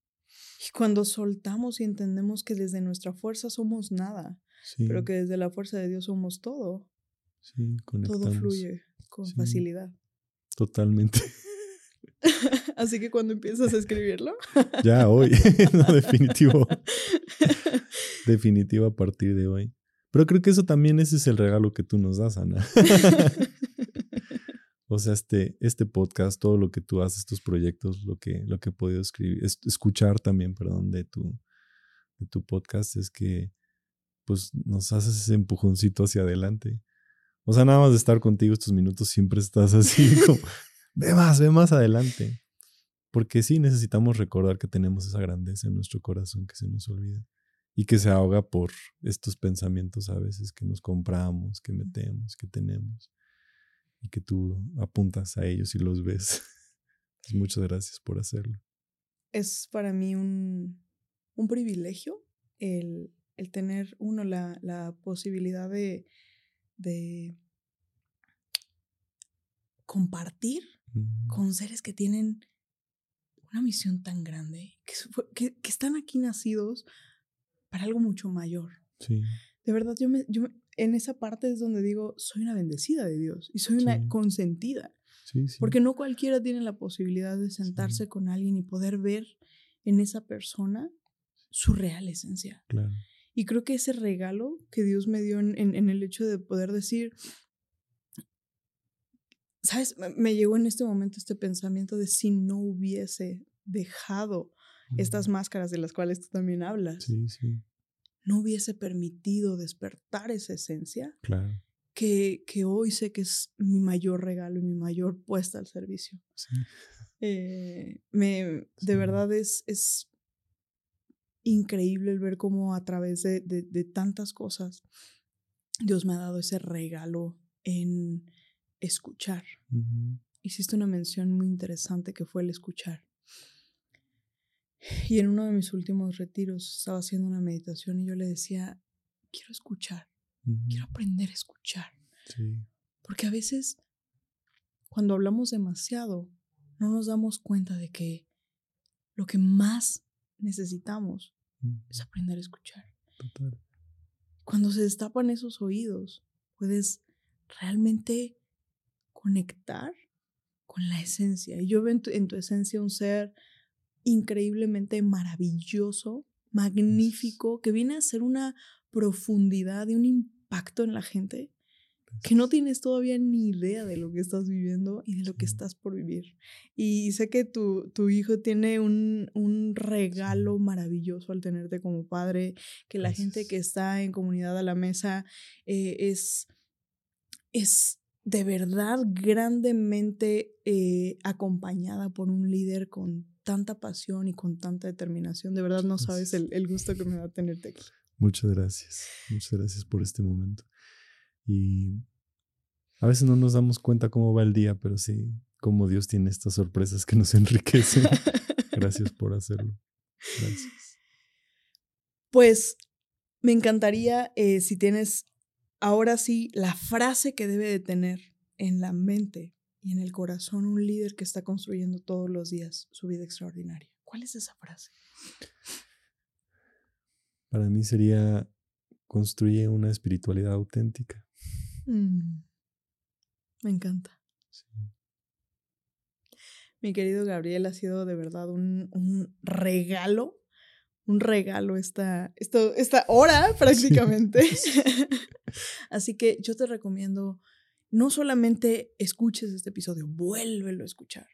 Y cuando soltamos y entendemos que desde nuestra fuerza somos nada, pero que desde la fuerza de Dios somos todo. Sí, Todo fluye con facilidad. Totalmente. Así que cuando empiezas a escribirlo. ya, hoy. no, definitivo. definitivo a partir de hoy. Pero creo que eso también ese es el regalo que tú nos das, Ana. O sea, este, este podcast, todo lo que tú haces, estos proyectos, lo que, lo que he podido escribir, escuchar también, perdón, de tu, de tu podcast es que pues nos haces ese empujoncito hacia adelante. O sea, nada más de estar contigo estos minutos siempre estás así como, ve más, ve más adelante. Porque sí necesitamos recordar que tenemos esa grandeza en nuestro corazón que se nos olvida y que se ahoga por estos pensamientos a veces que nos compramos, que metemos, que tenemos y que tú apuntas a ellos y los ves. Pues muchas gracias por hacerlo. Es para mí un, un privilegio el, el, tener, uno, la, la posibilidad de, de compartir con seres que tienen una misión tan grande, que, que, que, están aquí nacidos para algo mucho mayor. Sí. De verdad, yo me, yo en esa parte es donde digo, soy una bendecida de Dios y soy una consentida. Porque no cualquiera tiene la posibilidad de sentarse con alguien y poder ver en esa persona su real esencia. Y creo que ese regalo que Dios me dio en, en, el hecho de poder decir, ¿sabes? Me llegó en este momento este pensamiento de si no hubiese dejado estas máscaras de las cuales tú también hablas. Sí, sí no hubiese permitido despertar esa esencia, claro. que, que, hoy sé que es mi mayor regalo y mi mayor puesta al servicio. Eh, me, De verdad es, es increíble el ver cómo a través de, de, tantas cosas Dios me ha dado ese regalo en escuchar. Hiciste una mención muy interesante que fue el escuchar. Y en uno de mis últimos retiros estaba haciendo una meditación y yo le decía, quiero escuchar, quiero aprender a escuchar. Porque a veces, cuando hablamos demasiado, no nos damos cuenta de que lo que más necesitamos es aprender a escuchar. Cuando se destapan esos oídos, puedes realmente conectar con la esencia. Y yo veo en tu esencia un ser increíblemente maravilloso, magnífico, que viene a ser una profundidad y un impacto en la gente que no tienes todavía ni idea de lo que estás viviendo y de lo que estás por vivir. Y sé que tu, tu hijo tiene un, un, regalo maravilloso al tenerte como padre, que la gente que está en comunidad a la mesa eh, es, es de verdad grandemente eh, acompañada por un líder con tanta pasión y con tanta determinación. De verdad no sabes el, el gusto que me da tenerte aquí. Muchas gracias. Muchas gracias por este momento. Y a veces no nos damos cuenta cómo va el día, pero sí, cómo Dios tiene estas sorpresas que nos enriquecen. gracias por hacerlo. Gracias. Pues me encantaría eh, si tienes ahora sí la frase que debe de tener en la mente y en el corazón un líder que está construyendo todos los días su vida extraordinaria. ¿Cuál es esa frase? Para mí sería construye una espiritualidad auténtica. Mm, me encanta. Mi querido Gabriel, ha sido de verdad un, un regalo, un regalo esta, esto, esta hora prácticamente. Así que yo te recomiendo, no solamente escuches este episodio, vuélvelo a escuchar.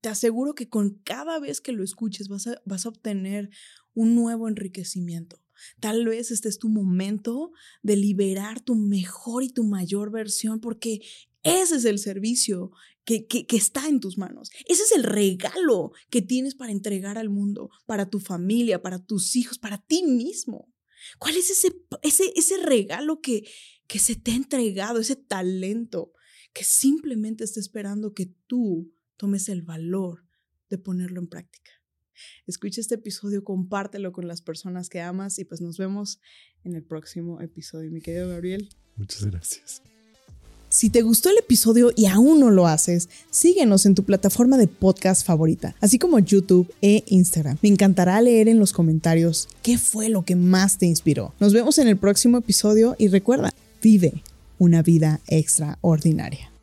Te aseguro que con cada vez que lo escuches vas a, vas a obtener un nuevo enriquecimiento. Tal vez este es tu momento de liberar tu mejor y tu mayor versión porque ese es el servicio que, que, está en tus manos. Ese es el regalo que tienes para entregar al mundo, para tu familia, para tus hijos, para ti mismo. ¿Cuál es ese, ese, ese regalo que, que se te ha entregado, ese talento que simplemente está esperando que tú tomes el valor de ponerlo en práctica? Escucha este episodio, compártelo con las personas que amas y pues nos vemos en el próximo episodio. Mi querido Gabriel. Muchas gracias. Si te gustó el episodio y aún no lo haces, síguenos en tu plataforma de podcast favorita, así como YouTube e Instagram. Me encantará leer en los comentarios qué fue lo que más te inspiró. Nos vemos en el próximo episodio y recuerda, vive una vida extraordinaria.